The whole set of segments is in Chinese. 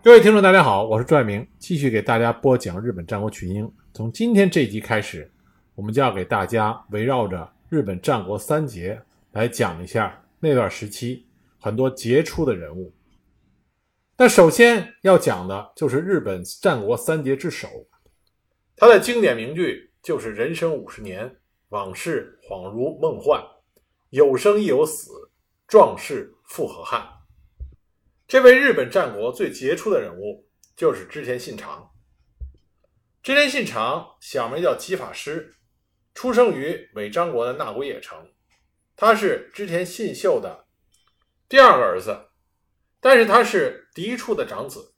各位听众，大家好，我是朱爱明，继续给大家播讲日本战国群英。从今天这集开始，我们就要给大家围绕着日本战国三杰来讲一下那段时期很多杰出的人物。那首先要讲的就是日本战国三杰之首，他的经典名句就是“人生五十年，往事恍如梦幻，有生亦有死，壮士复何憾。”这位日本战国最杰出的人物就是织田信长。织田信长小名叫吉法师，出生于尾张国的那古野城，他是织田信秀的第二个儿子，但是他是嫡出的长子。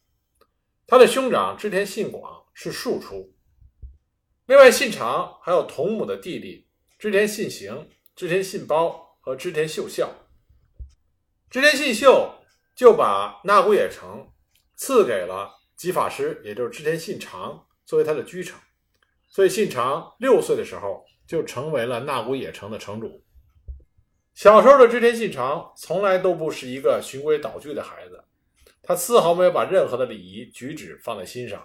他的兄长织田信广是庶出。另外，信长还有同母的弟弟织田信行、织田信包和织田秀孝。织田信秀。就把那古野城赐给了吉法师，也就是织田信长作为他的居城，所以信长六岁的时候就成为了那古野城的城主。小时候的织田信长从来都不是一个循规蹈矩的孩子，他丝毫没有把任何的礼仪举止放在心上，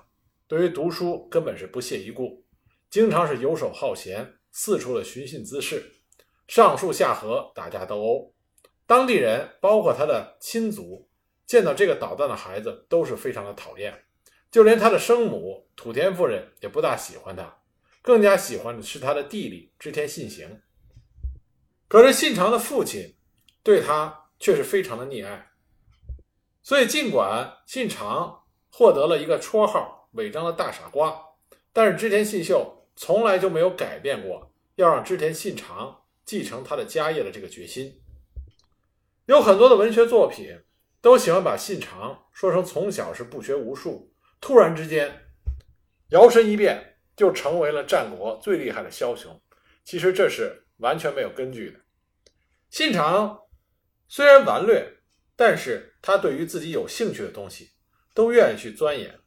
对于读书根本是不屑一顾，经常是游手好闲，四处的寻衅滋事，上树下河，打架斗殴。当地人，包括他的亲族，见到这个捣蛋的孩子都是非常的讨厌，就连他的生母土田夫人也不大喜欢他，更加喜欢的是他的弟弟织田信行。可是信长的父亲对他却是非常的溺爱，所以尽管信长获得了一个绰号“违章的大傻瓜”，但是织田信秀从来就没有改变过要让织田信长继承他的家业的这个决心。有很多的文学作品都喜欢把信长说成从小是不学无术，突然之间摇身一变就成为了战国最厉害的枭雄。其实这是完全没有根据的。信长虽然顽劣，但是他对于自己有兴趣的东西都愿意去钻研。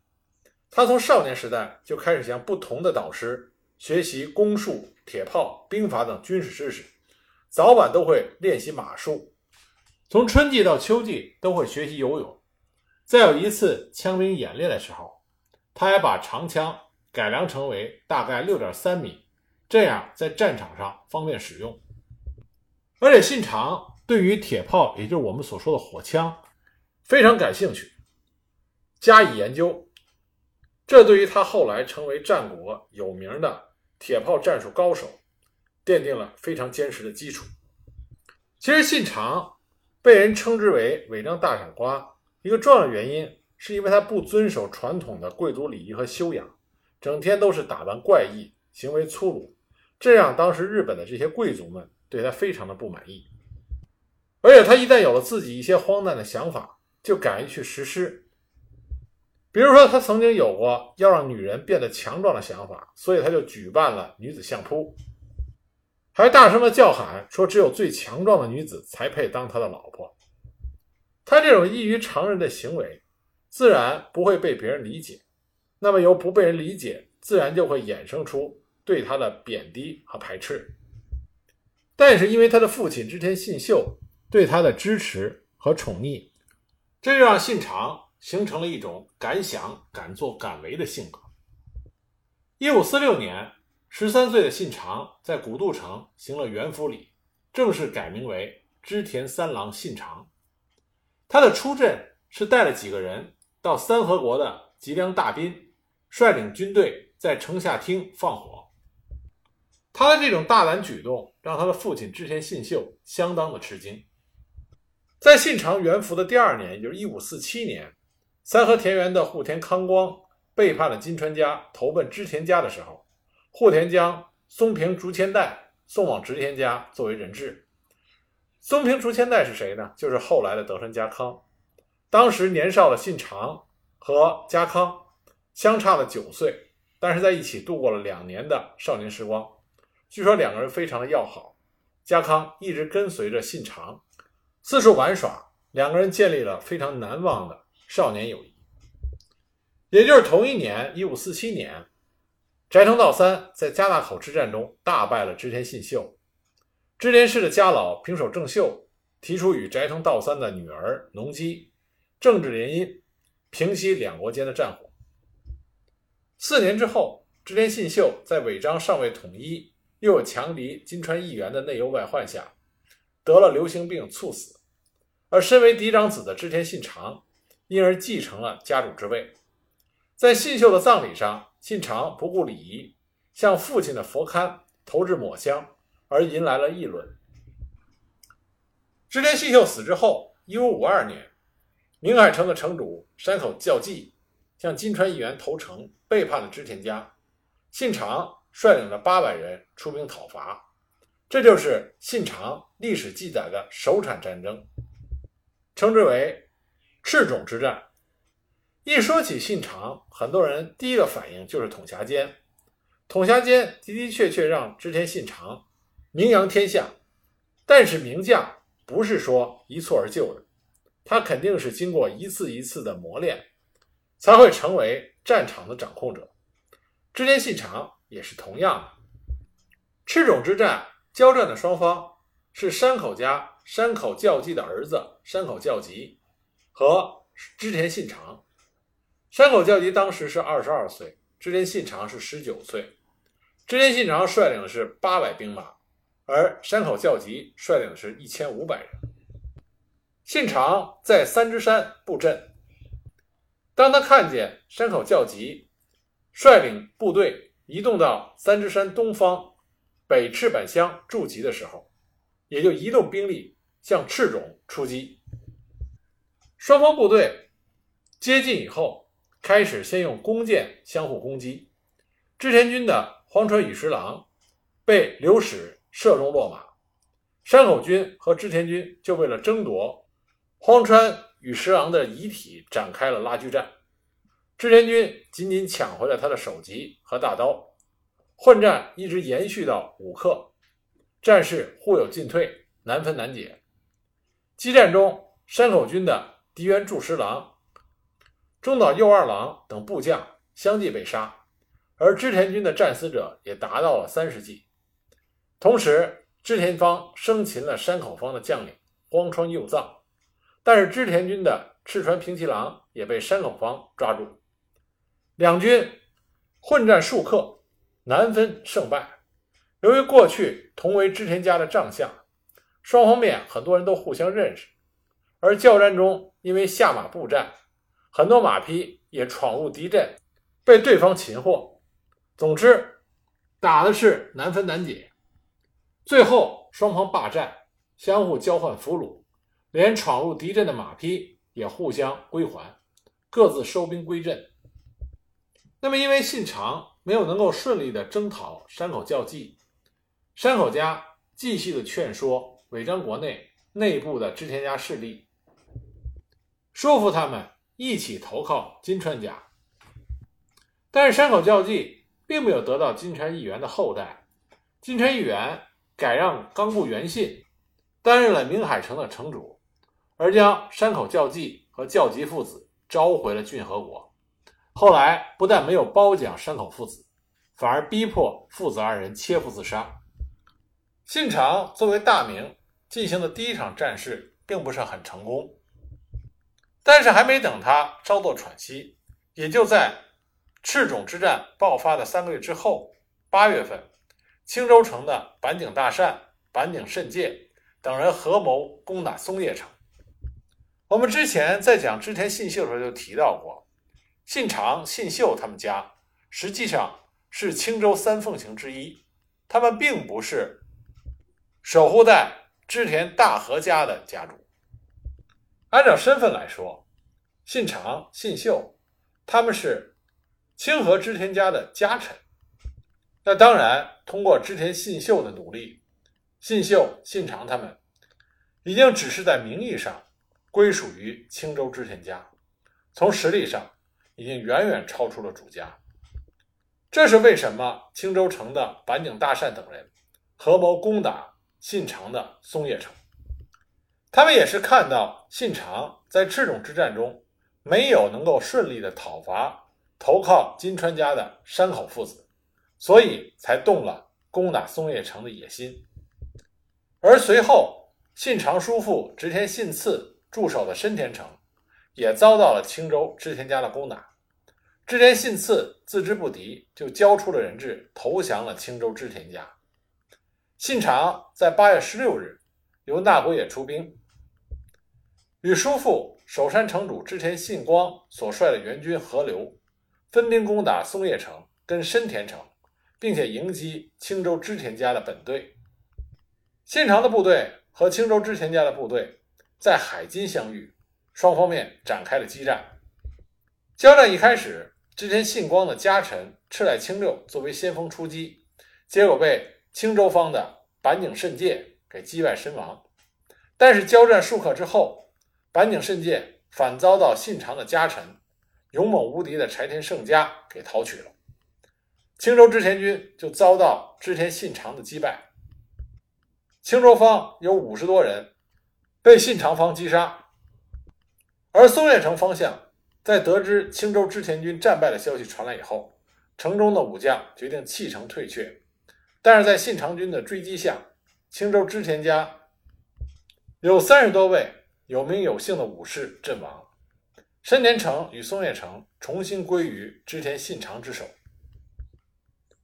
他从少年时代就开始向不同的导师学习弓术、铁炮、兵法等军事知识，早晚都会练习马术。从春季到秋季都会学习游泳，在有一次枪兵演练的时候，他还把长枪改良成为大概六点三米，这样在战场上方便使用。而且信长对于铁炮，也就是我们所说的火枪，非常感兴趣，加以研究，这对于他后来成为战国有名的铁炮战术高手，奠定了非常坚实的基础。其实信长。被人称之为“违章大傻瓜”，一个重要原因是因为他不遵守传统的贵族礼仪和修养，整天都是打扮怪异，行为粗鲁，这让当时日本的这些贵族们对他非常的不满意。而且他一旦有了自己一些荒诞的想法，就敢于去实施。比如说，他曾经有过要让女人变得强壮的想法，所以他就举办了女子相扑。还大声的叫喊说：“只有最强壮的女子才配当他的老婆。”他这种异于常人的行为，自然不会被别人理解。那么，由不被人理解，自然就会衍生出对他的贬低和排斥。但是，因为他的父亲织田信秀对他的支持和宠溺，这就让信长形成了一种敢想敢做敢为的性格。一五四六年。十三岁的信长在古渡城行了元服礼，正式改名为织田三郎信长。他的出阵是带了几个人到三河国的吉良大滨，率领军队在城下町放火。他的这种大胆举动让他的父亲织田信秀相当的吃惊。在信长元服的第二年，也就是一五四七年，三河田园的户田康光背叛了金川家，投奔织田家的时候。户田将松平竹千代送往织田家作为人质。松平竹千代是谁呢？就是后来的德川家康。当时年少的信长和家康相差了九岁，但是在一起度过了两年的少年时光。据说两个人非常的要好，家康一直跟随着信长四处玩耍，两个人建立了非常难忘的少年友谊。也就是同一年，一五四七年。斋藤道三在加大口之战中大败了织田信秀，织田氏的家老平手正秀提出与斋藤道三的女儿农姬政治联姻，平息两国间的战火。四年之后，织田信秀在尾张尚未统一，又有强敌金川议员的内忧外患下，得了流行病猝死。而身为嫡长子的织田信长，因而继承了家主之位。在信秀的葬礼上，信长不顾礼仪，向父亲的佛龛投掷抹香，而引来了议论。织田信秀死之后，一五五二年，明海城的城主山口孝纪向金川议员投诚，背叛了织田家。信长率领了八百人出兵讨伐，这就是信长历史记载的首场战争，称之为赤冢之战。一说起信长，很多人第一个反应就是统辖间。统辖间的的确确让织田信长名扬天下，但是名将不是说一蹴而就的，他肯定是经过一次一次的磨练，才会成为战场的掌控者。织田信长也是同样的。赤冢之战交战的双方是山口家山口教基的儿子山口教吉和织田信长。山口教吉当时是二十二岁，织田信长是十九岁。织田信长率领的是八百兵马，而山口教吉率领的是一千五百人。信长在三之山布阵，当他看见山口教吉率领部队移动到三之山东方北赤坂乡驻集的时候，也就移动兵力向赤冢出击。双方部队接近以后。开始先用弓箭相互攻击，织田军的荒川羽十郎被流矢射中落马，山口军和织田军就为了争夺荒川羽十郎的遗体展开了拉锯战，织田军仅仅抢回了他的首级和大刀，混战一直延续到五刻，战事互有进退，难分难解。激战中，山口军的敌原助十郎。中岛右二郎等部将相继被杀，而织田军的战死者也达到了三十计。同时，织田方生擒了山口方的将领荒川右藏，但是织田军的赤川平七郎也被山口方抓住。两军混战数刻，难分胜败。由于过去同为织田家的帐下，双方面很多人都互相认识，而交战中因为下马步战。很多马匹也闯入敌阵，被对方擒获。总之，打的是难分难解。最后，双方罢战，相互交换俘虏，连闯入敌阵的马匹也互相归还，各自收兵归阵。那么，因为信长没有能够顺利的征讨山口教济，山口家继续的劝说尾张国内内部的织田家势力，说服他们。一起投靠金川家，但是山口教济并没有得到金川议员的厚待，金川议员改让冈部元信担任了明海城的城主，而将山口教济和教吉父子召回了骏河国。后来不但没有褒奖山口父子，反而逼迫父子二人切腹自杀。信长作为大名进行的第一场战事，并不是很成功。但是还没等他稍作喘息，也就在赤冢之战爆发的三个月之后，八月份，青州城的板井大善、板井慎介等人合谋攻打松叶城。我们之前在讲织田信秀的时候就提到过，信长、信秀他们家实际上是青州三奉行之一，他们并不是守护在织田大和家的家主。按照身份来说，信长、信秀他们是清河织田家的家臣。那当然，通过织田信秀的努力，信秀、信长他们已经只是在名义上归属于青州织田家，从实力上已经远远超出了主家。这是为什么青州城的板井大善等人合谋攻打信长的松叶城。他们也是看到信长在赤冢之战中没有能够顺利的讨伐投靠金川家的山口父子，所以才动了攻打松叶城的野心。而随后，信长叔父织田信次驻守的深田城，也遭到了青州织田家的攻打。织田信次自知不敌，就交出了人质，投降了青州织田家。信长在八月十六日由那国野出兵，与叔父守山城主织田信光所率的援军合流，分兵攻打松叶城跟深田城，并且迎击青州织田家的本队。信长的部队和青州织田家的部队在海津相遇，双方面展开了激战。交战一开始，织田信光的家臣赤濑清六作为先锋出击，结果被青州方的板井慎介给击败身亡。但是交战数刻之后，板井慎介反遭到信长的家臣勇猛无敌的柴田胜家给讨取了，青州织田军就遭到织田信长的击败。青州方有五十多人被信长方击杀，而松叶城方向。在得知青州织田军战败的消息传来以后，城中的武将决定弃城退却。但是在信长军的追击下，青州织田家有三十多位有名有姓的武士阵亡，深田城与松叶城重新归于织田信长之手。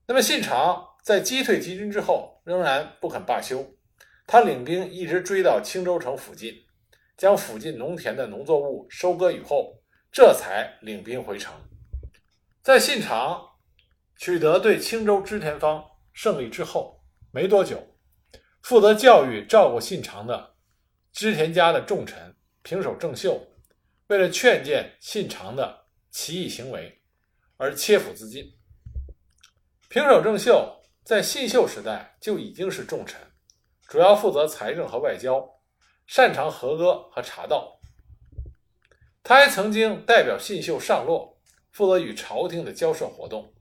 那么信长在击退敌军之后，仍然不肯罢休，他领兵一直追到青州城附近，将附近农田的农作物收割以后。这才领兵回城。在信长取得对青州织田方胜利之后没多久，负责教育照顾信长的织田家的重臣平手正秀，为了劝谏信长的奇异行为而切腹自尽。平手正秀在信秀时代就已经是重臣，主要负责财政和外交，擅长和歌和茶道。他还曾经代表信秀上洛，负责与朝廷的交涉活动。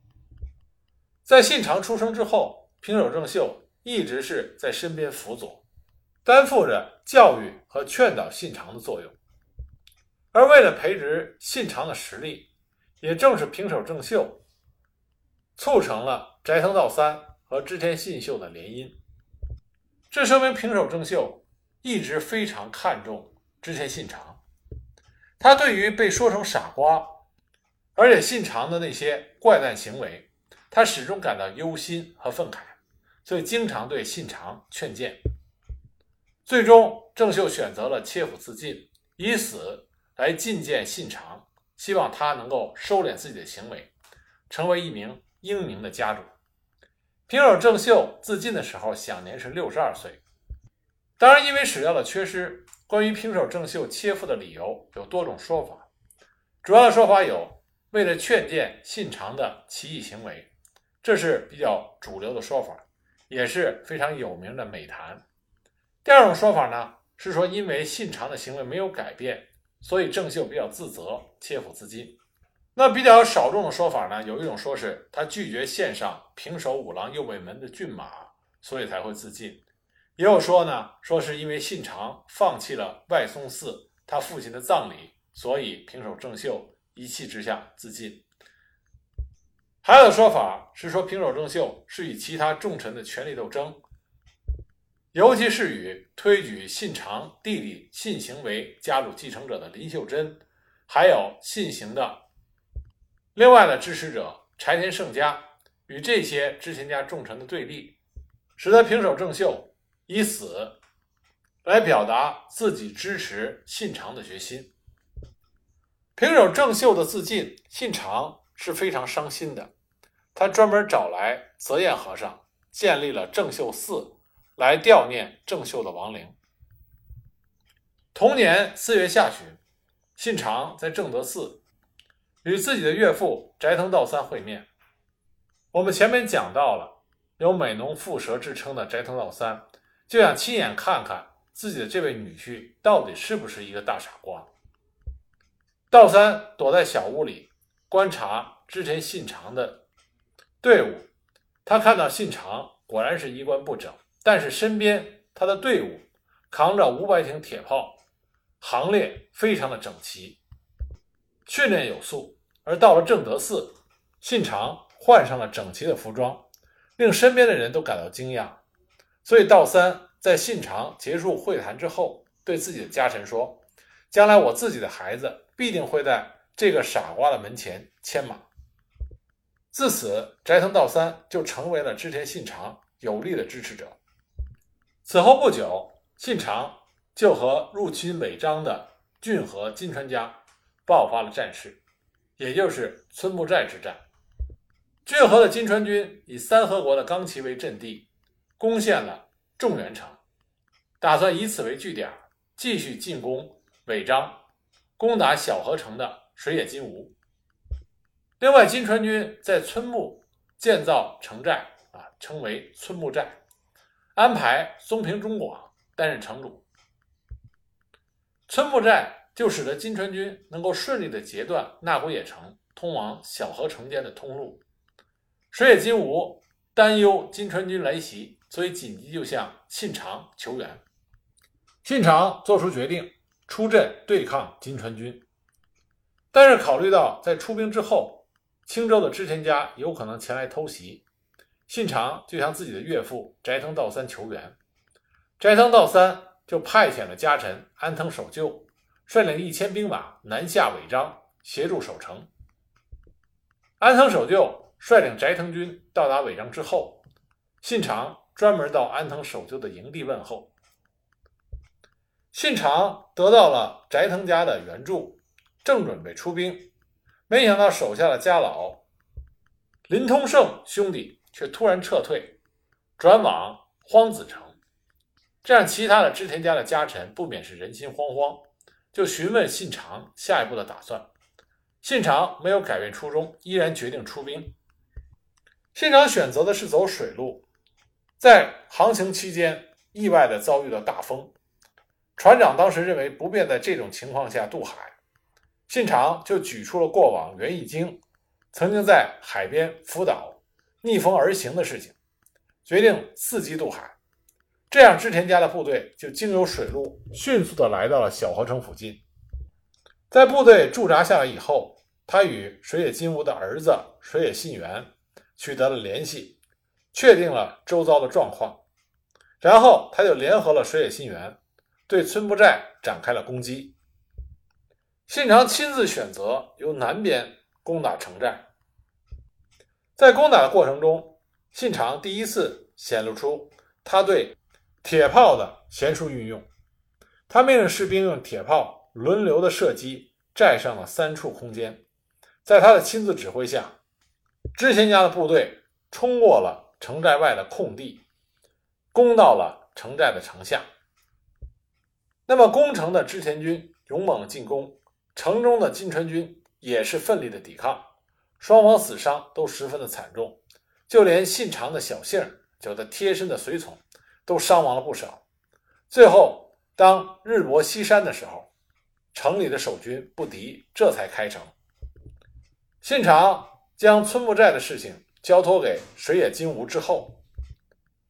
在信长出生之后，平手正秀一直是在身边辅佐，担负着教育和劝导信长的作用。而为了培植信长的实力，也正是平手正秀促成了斋藤道三和织田信秀的联姻。这说明平手正秀一直非常看重织田信长。他对于被说成傻瓜，而且信长的那些怪诞行为，他始终感到忧心和愤慨，所以经常对信长劝谏。最终，郑秀选择了切腹自尽，以死来觐见信长，希望他能够收敛自己的行为，成为一名英明的家主。平手郑秀自尽的时候，享年是六十二岁。当然，因为史料的缺失。关于平手郑秀切腹的理由有多种说法，主要的说法有为了劝谏信长的奇异行为，这是比较主流的说法，也是非常有名的美谈。第二种说法呢，是说因为信长的行为没有改变，所以正秀比较自责，切腹自尽。那比较少众的说法呢，有一种说是他拒绝献上平手五郎右卫门的骏马，所以才会自尽。也有说呢，说是因为信长放弃了外松寺他父亲的葬礼，所以平手正秀一气之下自尽。还有的说法是说平手正秀是与其他重臣的权力斗争，尤其是与推举信长弟弟信行为家主继承者的林秀贞，还有信行的另外的支持者柴田胜家与这些织田家重臣的对立，使得平手正秀。以死来表达自己支持信长的决心。平手正秀的自尽，信长是非常伤心的。他专门找来泽彦和尚，建立了正秀寺，来悼念正秀的亡灵。同年四月下旬，信长在正德寺与自己的岳父斋藤道三会面。我们前面讲到了有美浓蝮蛇之称的斋藤道三。就想亲眼看看自己的这位女婿到底是不是一个大傻瓜。道三躲在小屋里观察织田信长的队伍，他看到信长果然是衣冠不整，但是身边他的队伍扛着五百挺铁炮，行列非常的整齐，训练有素。而到了正德寺，信长换上了整齐的服装，令身边的人都感到惊讶。所以道三在信长结束会谈之后，对自己的家臣说：“将来我自己的孩子必定会在这个傻瓜的门前牵马。自此，斋藤道三就成为了织田信长有力的支持者。此后不久，信长就和入侵尾张的骏河金川家爆发了战事，也就是村木寨之战。骏河的金川军以三河国的冈崎为阵地，攻陷了众原城，打算以此为据点，继续进攻尾张，攻打小河城的水野金吾。另外，金川军在村木建造城寨，啊，称为村木寨，安排松平忠广担任城主。村木寨就使得金川军能够顺利的截断那古野城通往小河城间的通路。水野金吾担忧金川军来袭，所以紧急就向信长求援。信长做出决定，出阵对抗金川军。但是考虑到在出兵之后，青州的织田家有可能前来偷袭，信长就向自己的岳父斋藤道三求援。斋藤道三就派遣了家臣安藤守就，率领一千兵马南下尾张，协助守城。安藤守就。率领斋藤军到达尾张之后，信长专门到安藤守旧的营地问候。信长得到了斋藤家的援助，正准备出兵，没想到手下的家老林通胜兄弟却突然撤退，转往荒子城，这让其他的织田家的家臣不免是人心惶惶，就询问信长下一步的打算。信长没有改变初衷，依然决定出兵。信长选择的是走水路，在航行期间意外的遭遇了大风，船长当时认为不便在这种情况下渡海，信长就举出了过往源义经曾经在海边福岛逆风而行的事情，决定伺机渡海，这样织田家的部队就经由水路迅速的来到了小河城附近，在部队驻扎下来以后，他与水野金吾的儿子水野信元。取得了联系，确定了周遭的状况，然后他就联合了水野信元，对村部寨展开了攻击。信长亲自选择由南边攻打城寨，在攻打的过程中，信长第一次显露出他对铁炮的娴熟运用。他命令士兵用铁炮轮流的射击寨上的三处空间，在他的亲自指挥下。织田家的部队冲过了城寨外的空地，攻到了城寨的城下。那么，攻城的织田军勇猛进攻，城中的金川军也是奋力的抵抗，双方死伤都十分的惨重，就连信长的小姓叫他贴身的随从都伤亡了不少。最后，当日薄西山的时候，城里的守军不敌，这才开城。信长。将村木寨的事情交托给水野金吾之后，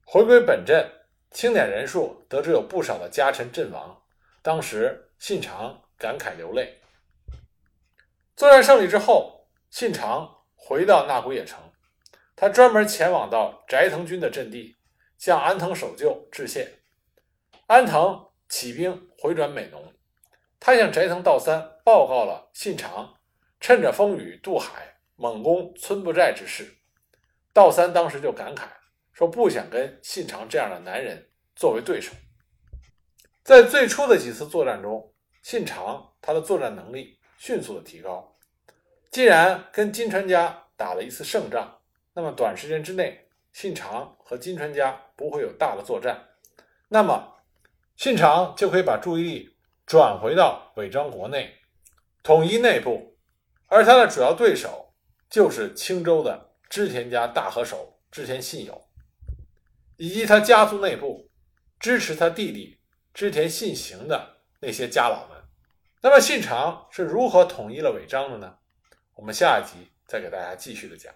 回归本阵，清点人数，得知有不少的家臣阵亡。当时信长感慨流泪。作战胜利之后，信长回到那古野城，他专门前往到斋藤军的阵地，向安藤守旧致谢。安藤起兵回转美浓，他向斋藤道三报告了信长趁着风雨渡海。猛攻村不寨之事，道三当时就感慨说：“不想跟信长这样的男人作为对手。”在最初的几次作战中，信长他的作战能力迅速的提高。既然跟金川家打了一次胜仗，那么短时间之内，信长和金川家不会有大的作战，那么信长就可以把注意力转回到尾张国内，统一内部，而他的主要对手。就是青州的织田家大河守织田信友，以及他家族内部支持他弟弟织田信行的那些家老们。那么信长是如何统一了尾张的呢？我们下一集再给大家继续的讲。